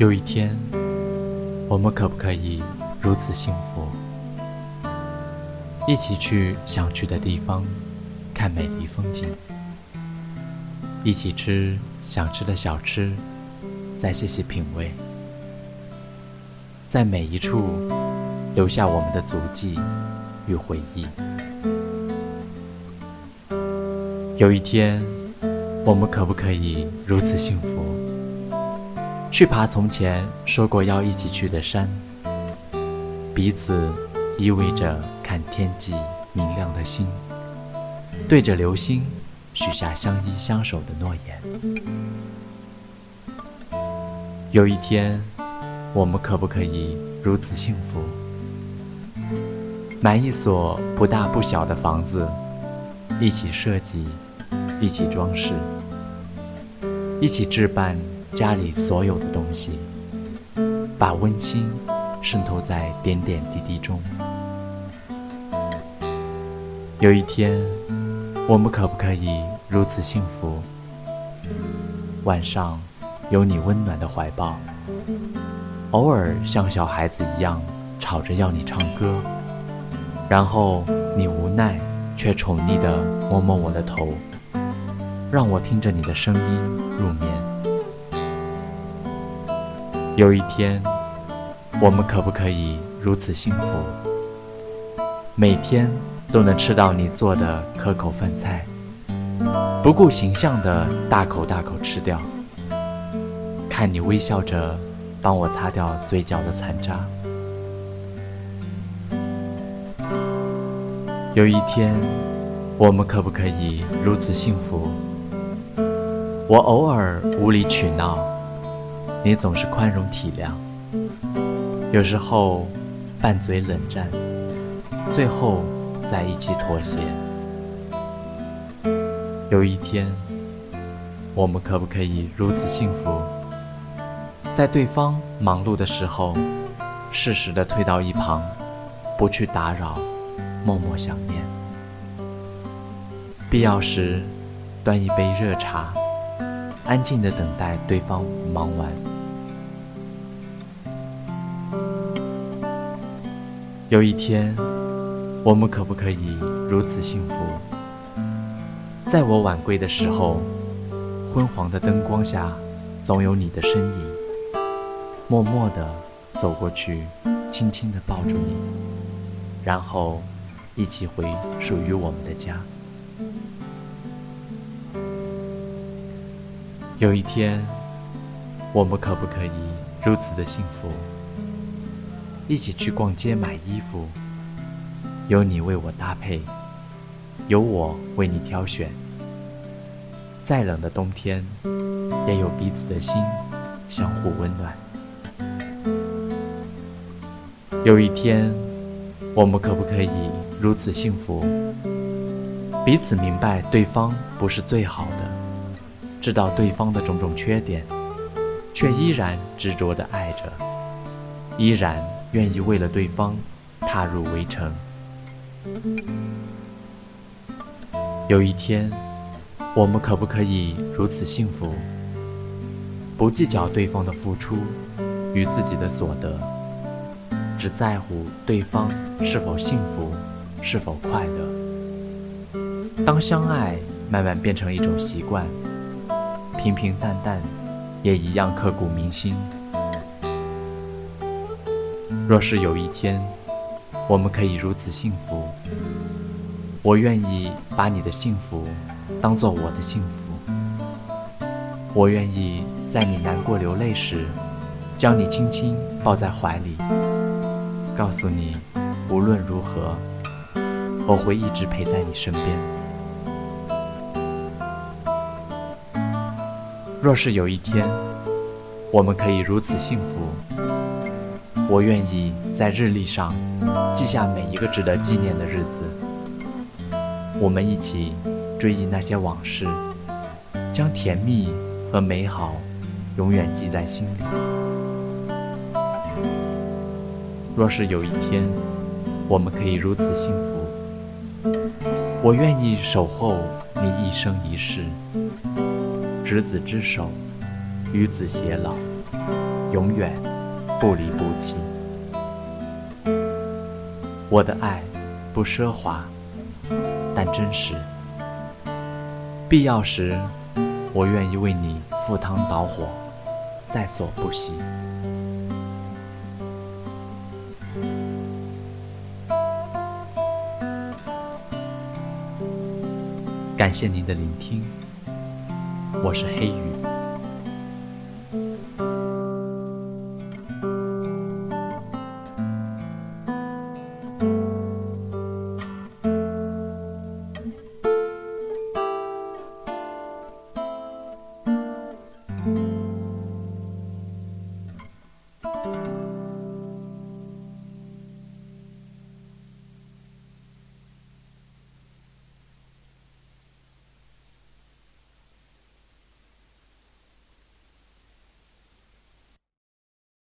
有一天，我们可不可以如此幸福？一起去想去的地方，看美丽风景；一起吃想吃的小吃，再细细品味，在每一处留下我们的足迹与回忆。有一天，我们可不可以如此幸福？去爬从前说过要一起去的山，彼此依偎着看天际明亮的星，对着流星许下相依相守的诺言。有一天，我们可不可以如此幸福？买一所不大不小的房子，一起设计，一起装饰，一起置办。家里所有的东西，把温馨渗透在点点滴滴中。有一天，我们可不可以如此幸福？晚上有你温暖的怀抱，偶尔像小孩子一样吵着要你唱歌，然后你无奈却宠溺地摸摸我的头，让我听着你的声音入眠。有一天，我们可不可以如此幸福？每天都能吃到你做的可口饭菜，不顾形象的大口大口吃掉，看你微笑着帮我擦掉嘴角的残渣。有一天，我们可不可以如此幸福？我偶尔无理取闹。你总是宽容体谅，有时候拌嘴冷战，最后在一起妥协。有一天，我们可不可以如此幸福？在对方忙碌的时候，适时的退到一旁，不去打扰，默默想念。必要时，端一杯热茶，安静的等待对方忙完。有一天，我们可不可以如此幸福？在我晚归的时候，昏黄的灯光下，总有你的身影，默默地走过去，轻轻地抱住你，然后一起回属于我们的家。有一天，我们可不可以如此的幸福？一起去逛街买衣服，有你为我搭配，有我为你挑选。再冷的冬天，也有彼此的心相互温暖。有一天，我们可不可以如此幸福？彼此明白对方不是最好的，知道对方的种种缺点，却依然执着的爱着，依然。愿意为了对方踏入围城。有一天，我们可不可以如此幸福？不计较对方的付出与自己的所得，只在乎对方是否幸福，是否快乐。当相爱慢慢变成一种习惯，平平淡淡也一样刻骨铭心。若是有一天，我们可以如此幸福，我愿意把你的幸福当做我的幸福。我愿意在你难过流泪时，将你轻轻抱在怀里，告诉你，无论如何，我会一直陪在你身边。若是有一天，我们可以如此幸福。我愿意在日历上记下每一个值得纪念的日子，我们一起追忆那些往事，将甜蜜和美好永远记在心里。若是有一天我们可以如此幸福，我愿意守候你一生一世，执子之手，与子偕老。永远不离不弃。我的爱不奢华，但真实。必要时，我愿意为你赴汤蹈火，在所不惜。感谢您的聆听，我是黑鱼。